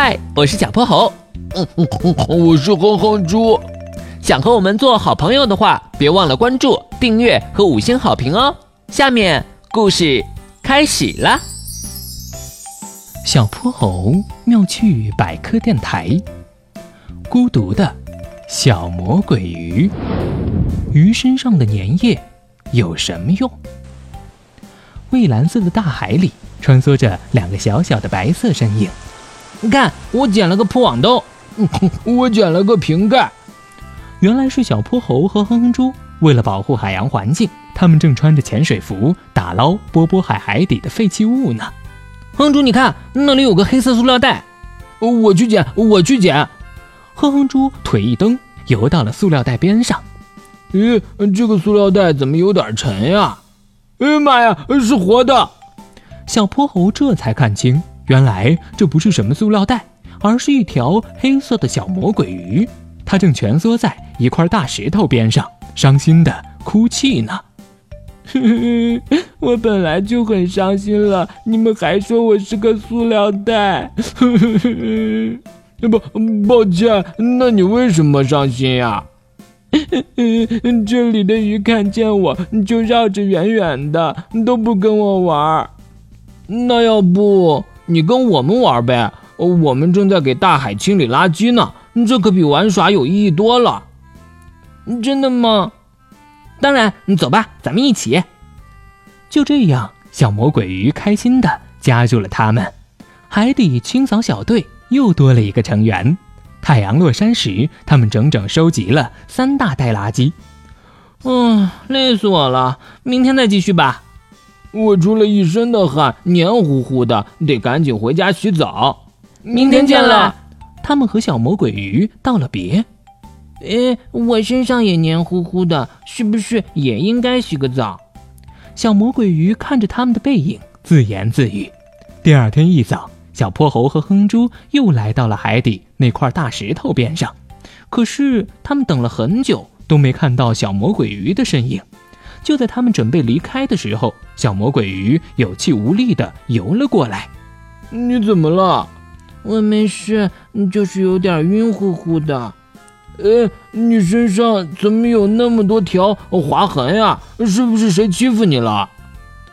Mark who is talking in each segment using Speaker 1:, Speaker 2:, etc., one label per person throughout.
Speaker 1: 嗨，我是小泼猴。
Speaker 2: 嗯嗯嗯，我是哼哼猪。
Speaker 1: 想和我们做好朋友的话，别忘了关注、订阅和五星好评哦。下面故事开始了。
Speaker 3: 小泼猴妙趣百科电台，孤独的小魔鬼鱼，鱼身上的粘液有什么用？蔚蓝色的大海里穿梭着两个小小的白色身影。
Speaker 4: 你看，我捡了个破网兜，
Speaker 2: 我捡了个瓶盖。
Speaker 3: 原来是小泼猴和哼哼猪为了保护海洋环境，他们正穿着潜水服打捞波波海海底的废弃物呢。
Speaker 4: 哼猪，你看那里有个黑色塑料袋，
Speaker 2: 我去捡，我去捡。
Speaker 3: 哼哼猪腿一蹬，游到了塑料袋边上。
Speaker 2: 咦，这个塑料袋怎么有点沉呀？哎呀妈呀，是活的！
Speaker 3: 小泼猴这才看清，原来这不是什么塑料袋，而是一条黑色的小魔鬼鱼。它正蜷缩在一块大石头边上，伤心的哭泣呢。
Speaker 5: 我本来就很伤心了，你们还说我是个塑料袋。
Speaker 2: 不，抱歉，那你为什么伤心呀？
Speaker 5: 这里的鱼看见我就绕着远远的，都不跟我玩儿。
Speaker 2: 那要不你跟我们玩呗？我们正在给大海清理垃圾呢，这可比玩耍有意义多了。
Speaker 5: 真的吗？
Speaker 4: 当然，你走吧，咱们一起。
Speaker 3: 就这样，小魔鬼鱼开心的加入了他们，海底清扫小队又多了一个成员。太阳落山时，他们整整收集了三大袋垃圾。
Speaker 4: 嗯，累死我了，明天再继续吧。
Speaker 2: 我出了一身的汗，黏糊糊的，得赶紧回家洗澡。
Speaker 4: 明天见了。
Speaker 3: 他们和小魔鬼鱼道了别。
Speaker 5: 诶，我身上也黏糊糊的，是不是也应该洗个澡？
Speaker 3: 小魔鬼鱼看着他们的背影，自言自语。第二天一早，小泼猴和哼猪又来到了海底那块大石头边上，可是他们等了很久都没看到小魔鬼鱼的身影。就在他们准备离开的时候，小魔鬼鱼有气无力地游了过来。
Speaker 2: 你怎么了？
Speaker 5: 我没事，就是有点晕乎乎的。
Speaker 2: 呃，你身上怎么有那么多条划痕呀？是不是谁欺负你了？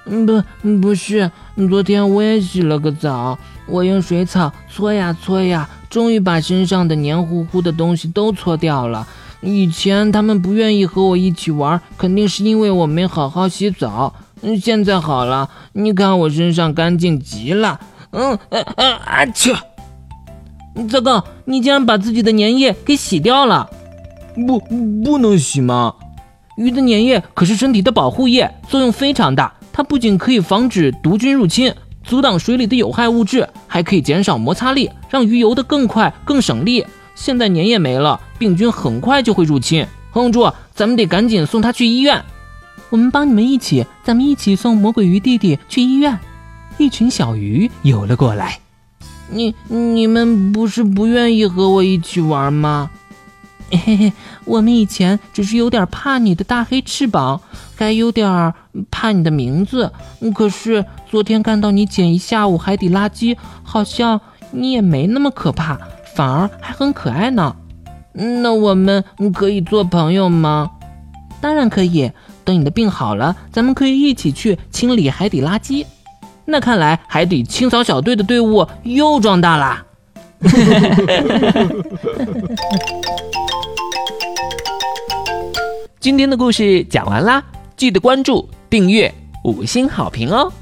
Speaker 5: 不，不是。昨天我也洗了个澡，我用水草搓呀搓呀，终于把身上的黏糊糊的东西都搓掉了。以前他们不愿意和我一起玩，肯定是因为我没好好洗澡。嗯，现在好了，你看我身上干净极了。嗯，啊啊啊！切！
Speaker 4: 糟糕，你竟然把自己的粘液给洗掉了！
Speaker 2: 不，不能洗吗？
Speaker 4: 鱼的粘液可是身体的保护液，作用非常大。它不仅可以防止毒菌入侵，阻挡水里的有害物质，还可以减少摩擦力，让鱼游得更快、更省力。现在粘液没了，病菌很快就会入侵。哼猪，咱们得赶紧送他去医院。
Speaker 3: 我们帮你们一起，咱们一起送魔鬼鱼弟弟去医院。一群小鱼游了过来。
Speaker 5: 你你们不是不愿意和我一起玩吗？
Speaker 3: 嘿嘿，我们以前只是有点怕你的大黑翅膀，还有点怕你的名字。可是昨天看到你捡一下午海底垃圾，好像你也没那么可怕，反而还很可爱呢。
Speaker 5: 那我们可以做朋友吗？
Speaker 3: 当然可以。等你的病好了，咱们可以一起去清理海底垃圾。
Speaker 4: 那看来海底清扫小队的队伍又壮大啦！今天的故事讲完啦，记得关注、订阅、五星好评哦！